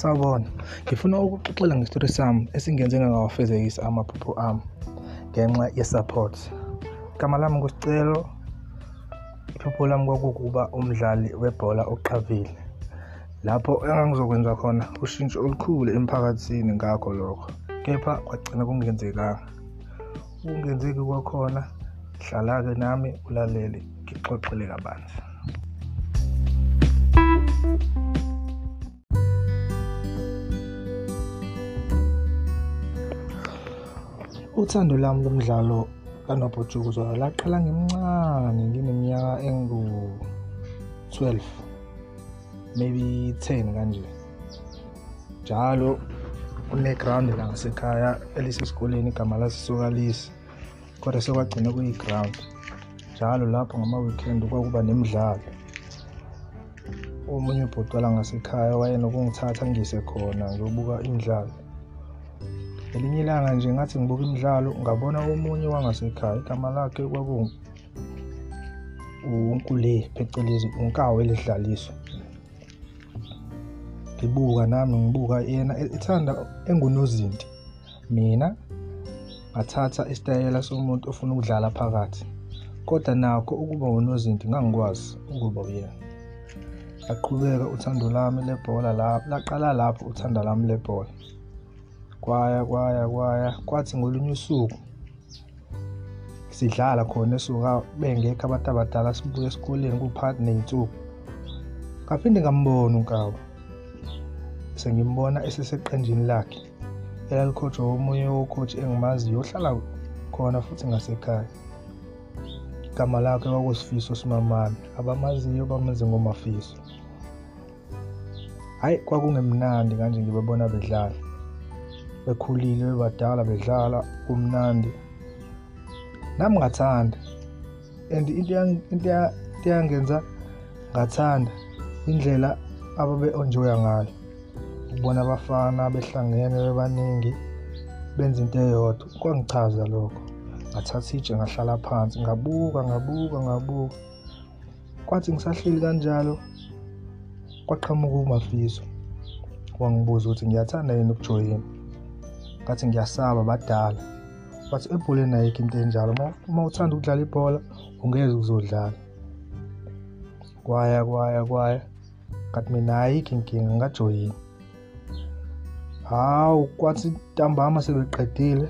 Sawubona, ngifuna ukuxoxela ngestori sami esingenze ngangawafezekisi amaphupho ami ngenxa ye-support. Igama lami nguSicelo, iphupho lami kwakuwukuba umdlali webhola oqavile. Lapho engangizokwenza khona ushintsho olukhulu emphakathini ngakho lokho, kepha kwagcina kungenzekanga. Ukungenzeki kwakhona, hlala-ke nami ulalele ngikuxoxele kabanzi. Uthando lami lomdlalo kanobhutshuzwayo laqala ngimncane ngineminyaka engu-twelve, maybe ten kanje. Njalo kunegrawundi la ngasekhaya elisesikoleni igama laso Sokalisi, kodwa sekwagcina kuyigrawundi. Njalo lapho ngama-weekend kwakuba nemidlalo. Omunye ubhuti wala ngasekhaya wayenokungithatha angiyise khona ngiyobuka imidlalo. Ngelinye ilanga nje ngathi ngibuka imidlalo ngabona omunye wangasekhaya igama lakhe kwaku uNkule phecelezi uNkawu elidlaliswa. Ngibuka nami ngibuka yena ethanda engunozinti, mina ngathatha isitayela somuntu ofuna ukudlala phakathi, kodwa nakho ukuba unozinti ngangikwazi ukuba uyena. Laqhubeka uthando lami lebhola laqala lapho uthando lami lebhola. Kwaya kwaya kwaya kwathi ngolunye usuku sidlala khona esuka bengekho abantu abadala sibuya esikoleni kuphakathi ney'nsuku, ngaphinde ngambona uNkawu. Sengimbona eseseqenjini lakhe elalikhojwa omunye wo-coach engimaziyo ohlala khona futhi ngasekhaya. Igama lakhe kwakuSifiso Smamane, abamaziyo bamazi ngoMafiso. Hhayi, kwakungemnandi kanje ngibabona bedlala, bekhulile bebadala bedlala kumnandi. Nami ngathanda and into into eyangenza ngathanda indlela ababe-enjoy-a ngayo, ukubona abafana behlangene bebaningi benza into eyodwa, kwangichaza lokho. Ngathatha itshe ngahlala phansi ngabuka ngabuka ngabuka. Kwathi ngisahleli kanjalo kwaqhamuka uMafiso wangibuza ukuthi ngiyathanda yini ukujoyina. Ngathi ngiyasaba badala, bathi ebholeni ayikho into enjalo, uma uthanda ukudlala ibhola ungeze uzodlala. Kwaya kwaya kwaya ngathi mina ayikho inkinga ngajoyina. Hawu, kwathi ntambama sebeqedile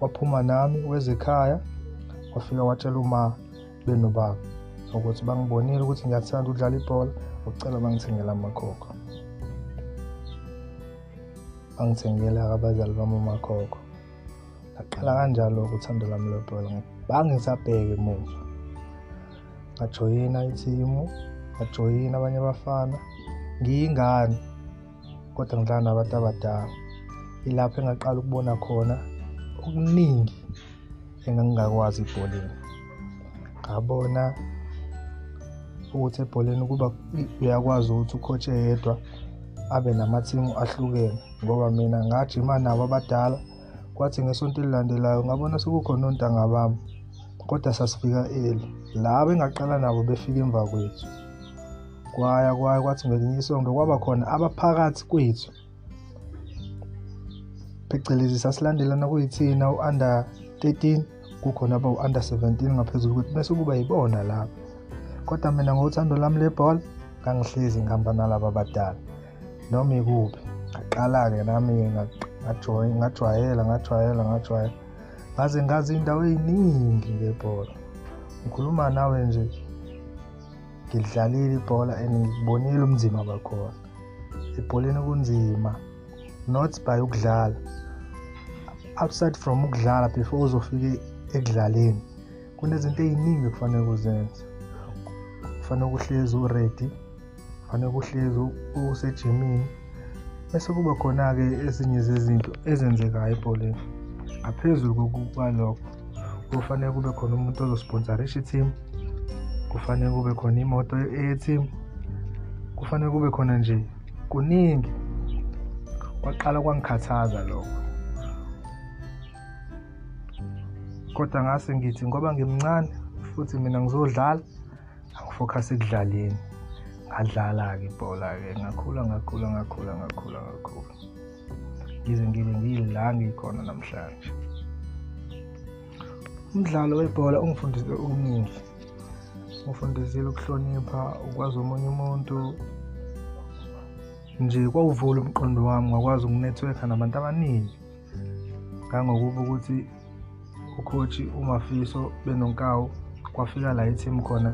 waphuma nami weza ekhaya wafika watshela uma benobaba ukuthi bangibonile ukuthi ngiyathanda ukudlala ibhola ucela bangithengele amakhokho. Bangithengela-ke abazali bami amakhokho. Laqala kanjalo-ke uthando lwami lwebhola, bangisabheka emuva. Ngajoyina ithimu, ngajoyina abanye abafana, ngiyingane kodwa ngidlala nabantu abadala. Ilapho engaqala ukubona khona okuningi engangingakwazi ebholeni. Ngabona ukuthi ebholeni kuba uyakwazi ukuthi u-coach eyedwa abe namathimu ahlukene ngoba mina ngajima nabo abadala, kwathi ngesonto elilandelayo ngabona sekukhona ontanga bami kodwa sasifika early. Laba engaqala nabo befika emva kwethu. Kwaya kwaya kwathi ngelinye isonto kwaba khona abaphakathi kwethu, phecelezi sasilandelana kuyithina u-under thirteen, kukhona abawu-under seventeen ngaphezulu kwethu bese kuba yibona laba. Kodwa mina ngothando lami lebhola ngangihlezi ngihamba nalaba abadala noma ikuphi. Ngaqala-ke nami-ke ngajwayela ngajwayela ngajwayela ngaze ngazi iy'ndawo ey'ningi ngebhola. Ngikhuluma nawe nje ngilidlalile ibhola and ngikubonile ubunzima bakhona. Ebholeni kunzima not by ukudlala, outside from ukudlala before uzofika ekudlaleni kunezinto ey'ningi okufanele uzenze. Kufanele uhlezi u-ready, kufanele uhlezi usejimini bese kuba khona-ke ezinye zezinto ezenzekayo ebholeni. Ngaphezulu kwalokho kufanele kube khona umuntu ozosponsarisha i-team, kufanele kube khona imoto eye-team, kufanele kube khona nje kuningi. Kwaqala kwangikhathaza lokho. Kodwa ngase ngithi ngoba ngimncane futhi mina ngizodlala, angifokhase ekudlaleni. Ngadlala-ke ibhola-ke ngakhula ngakhula ngakhula ngakhula ngakhula. Ngize ngibe ngiyila ngikhona namhlanje. Umdlalo webhola ungifundise okuningi. Ungifundisile ukuhlonipha ukwazi omunye umuntu nje kwawuvula umqondo wami ngakwazi ukunethiwekha nabantu abaningi. Kangokuba ukuthi ukhochi umafiso benonkawu kwafika la i-team khona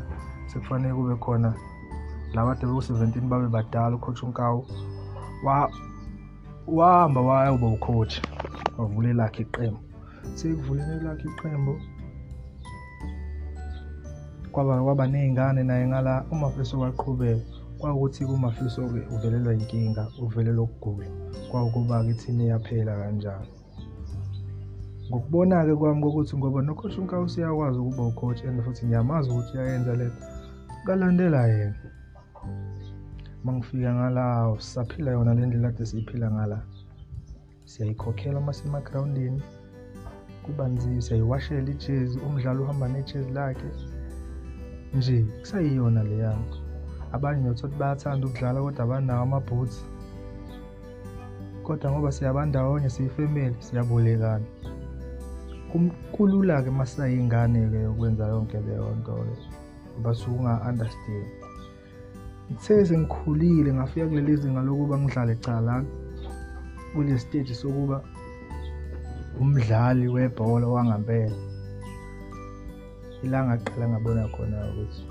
sekufanele kube khona labade beku-17 babe badala ukhochi unkawu wahamba wayoba ukhochi wavula elakhe iqembu. Sekuvuleni elakhe iqembu kwaba kwaba ney'ngane naye ngala umafiso waqhubeka. Kwawukuthi kumafiso-ke uvelelwa inkinga uvelelwa ukugula. Kwawukuba-ke ithini iyaphela kanjalo. Ngokubona-ke kwami kokuthi ngoba nocoach unkawu usiyakwazi ukuba ucoach and futhi ngiyamazi ukuthi uyayenza lento ngalandela yena. Uma ngifika ngalawo sisaphila yona le ndlela kade siyiphila ngala. Siyayikhokhela uma semagrawundini kuba nzima siyayiwashela ijezi umdlalo uhamba nejezi lakhe. Nje kusayiyona leyana abanye ngiyothola bayathanda ukudlala kodwa abanawo amabhutsi kodwa ngoba siyabandawonye siyifemeli siyabolekana. Kulula-ke uma sisayingane-ke yokwenza yonke leyo nto-ke ngoba suke unga-understand ngithe sengikhulile ngafika kuleli zinga lokuba ngidlale cala kule stage sokuba umdlali webhola wangampela ila ngaqala ngabona khona ukuthi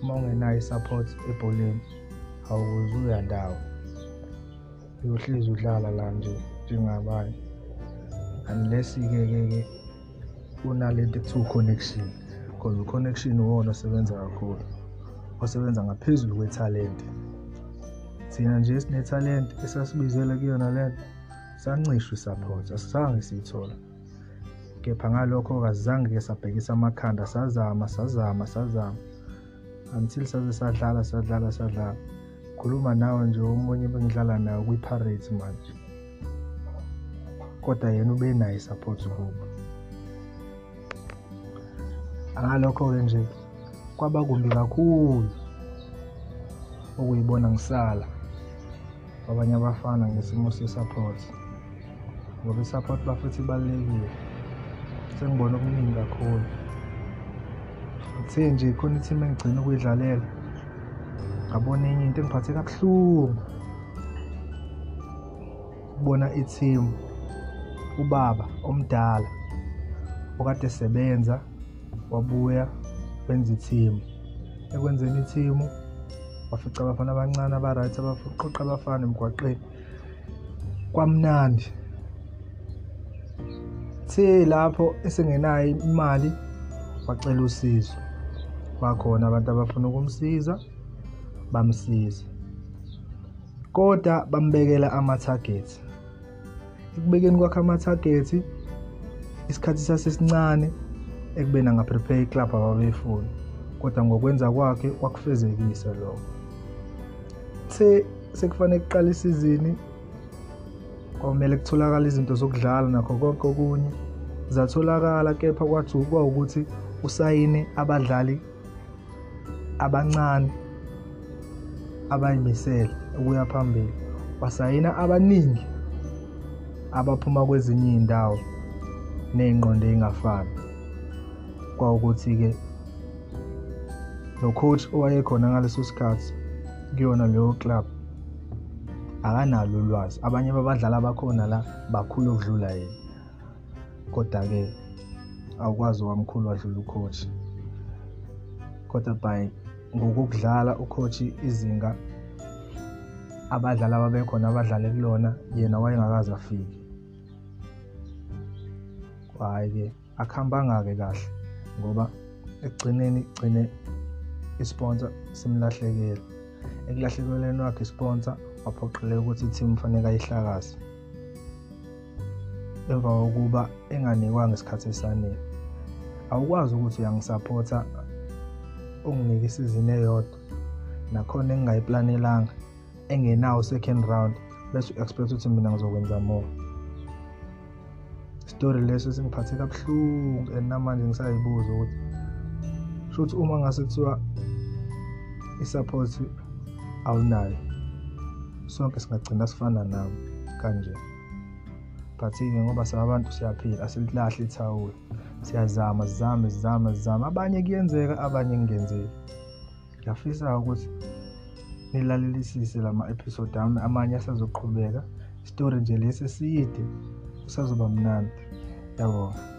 uma ungenayo i-support ebholeni awukuze uyandawo uyohlezi udlala la nje njengabanye. Unless-ke ke ke unalento ekuthiwa u-connection because u-connection uwona osebenza kakhulu. Osebenza ngaphezulu kwethalente. Thina nje esinethalente esasibizele kuyona lento sancishwa i-support asizange siyithola. Kepha ngalokho-ke asizange-ke sabhekisa amakhanda sazama sazama sazama. Until saze sadlala sadlala sadlala. Khuluma nawe nje omunye bengidlala nayo kwi-Pirates manje. Kodwa yena ubenayo i-support kubo. Ngalokho-ke nje kwaba kumbi kakhulu okuyibona ngisala kwabanye abafana ngesimo se-support ngoba i-support bafuthi ibalulekile. Sengibona okuningi kakhulu. Ngithe nje khona i-team engigcina ukuyidlalela ngabona enye into engiphathe kabuhlungu. Ukubona i-team ubaba omdala okade esebenza wabuya wenza i-team ekwenzeni i-team wafica abafana abancane aba-right abaqoqa abafana emgwaqeni. Kwamnandi. The lapho esengenayo imali wacela usizo. Bakhona abantu abafuna ukumsiza bamsiza kodwa bambekela ama-target ekubekeni kwakhe ama-target isikhathi sasesincane ekubeni angaprepare iclub ababeyifuna kodwa ngokwenza kwakhe wakufezekisa lokho. The sekufanele kuqala isizini kwamele kutholakala izinto zokudlala nakho konke okunye. Zatholakala kepha kwathi kwawukuthi usayine abadlali abancane abayimisele ukuya phambili. Wasayina abaningi abaphuma kwezinye iy'ndawo ney'ngqondo ey'ngafani. Kwawukuthi-ke lo coach owayekhona ngaleso sikhathi kuyona leyo club akanalo ulwazi. Abanye babadlali abakhona la bakhulu okudlula yena. Kodwa-ke awukwazi wamkhulu wadlula ucoach. Kodwa by ngokukudlala ucoach izinga abadlali ababekhona abadlale kulona yena wayengakaze afike. Hhayi-ke akuhambanga-ke kahle. Ngoba ekugcineni gcine isponsa simlahlekele. Ekulahlekelweni wakhe isponsa waphoqeleka ukuthi i-team kufanele ayihlakaze emva kokuba enganikwanga isikhathi esanele. Awukwazi ukuthi uyangisaphotha unginike isizini eyodwa. Nakhona engingayiplanelanga engenawo second round bese u-expect ukuthi mina ngizokwenza more. Isitori leso singiphathe kabuhlungu and namanje ngisayibuza ukuthi shuthi uma ngase kuthiwa i-support awunayo sonke singagcina sifana nawe kanje. But-ke ngoba sabantu siyaphila asililahle ithawula. Siyazama sizame sizame sizame. Abanye kuyenzeka abanye kungenzeki. Ngiyafisa ukuthi nilalelisise lama-episode ami amanye asazoqhubeka. Isitori nje lesi sabes abominante. É bom.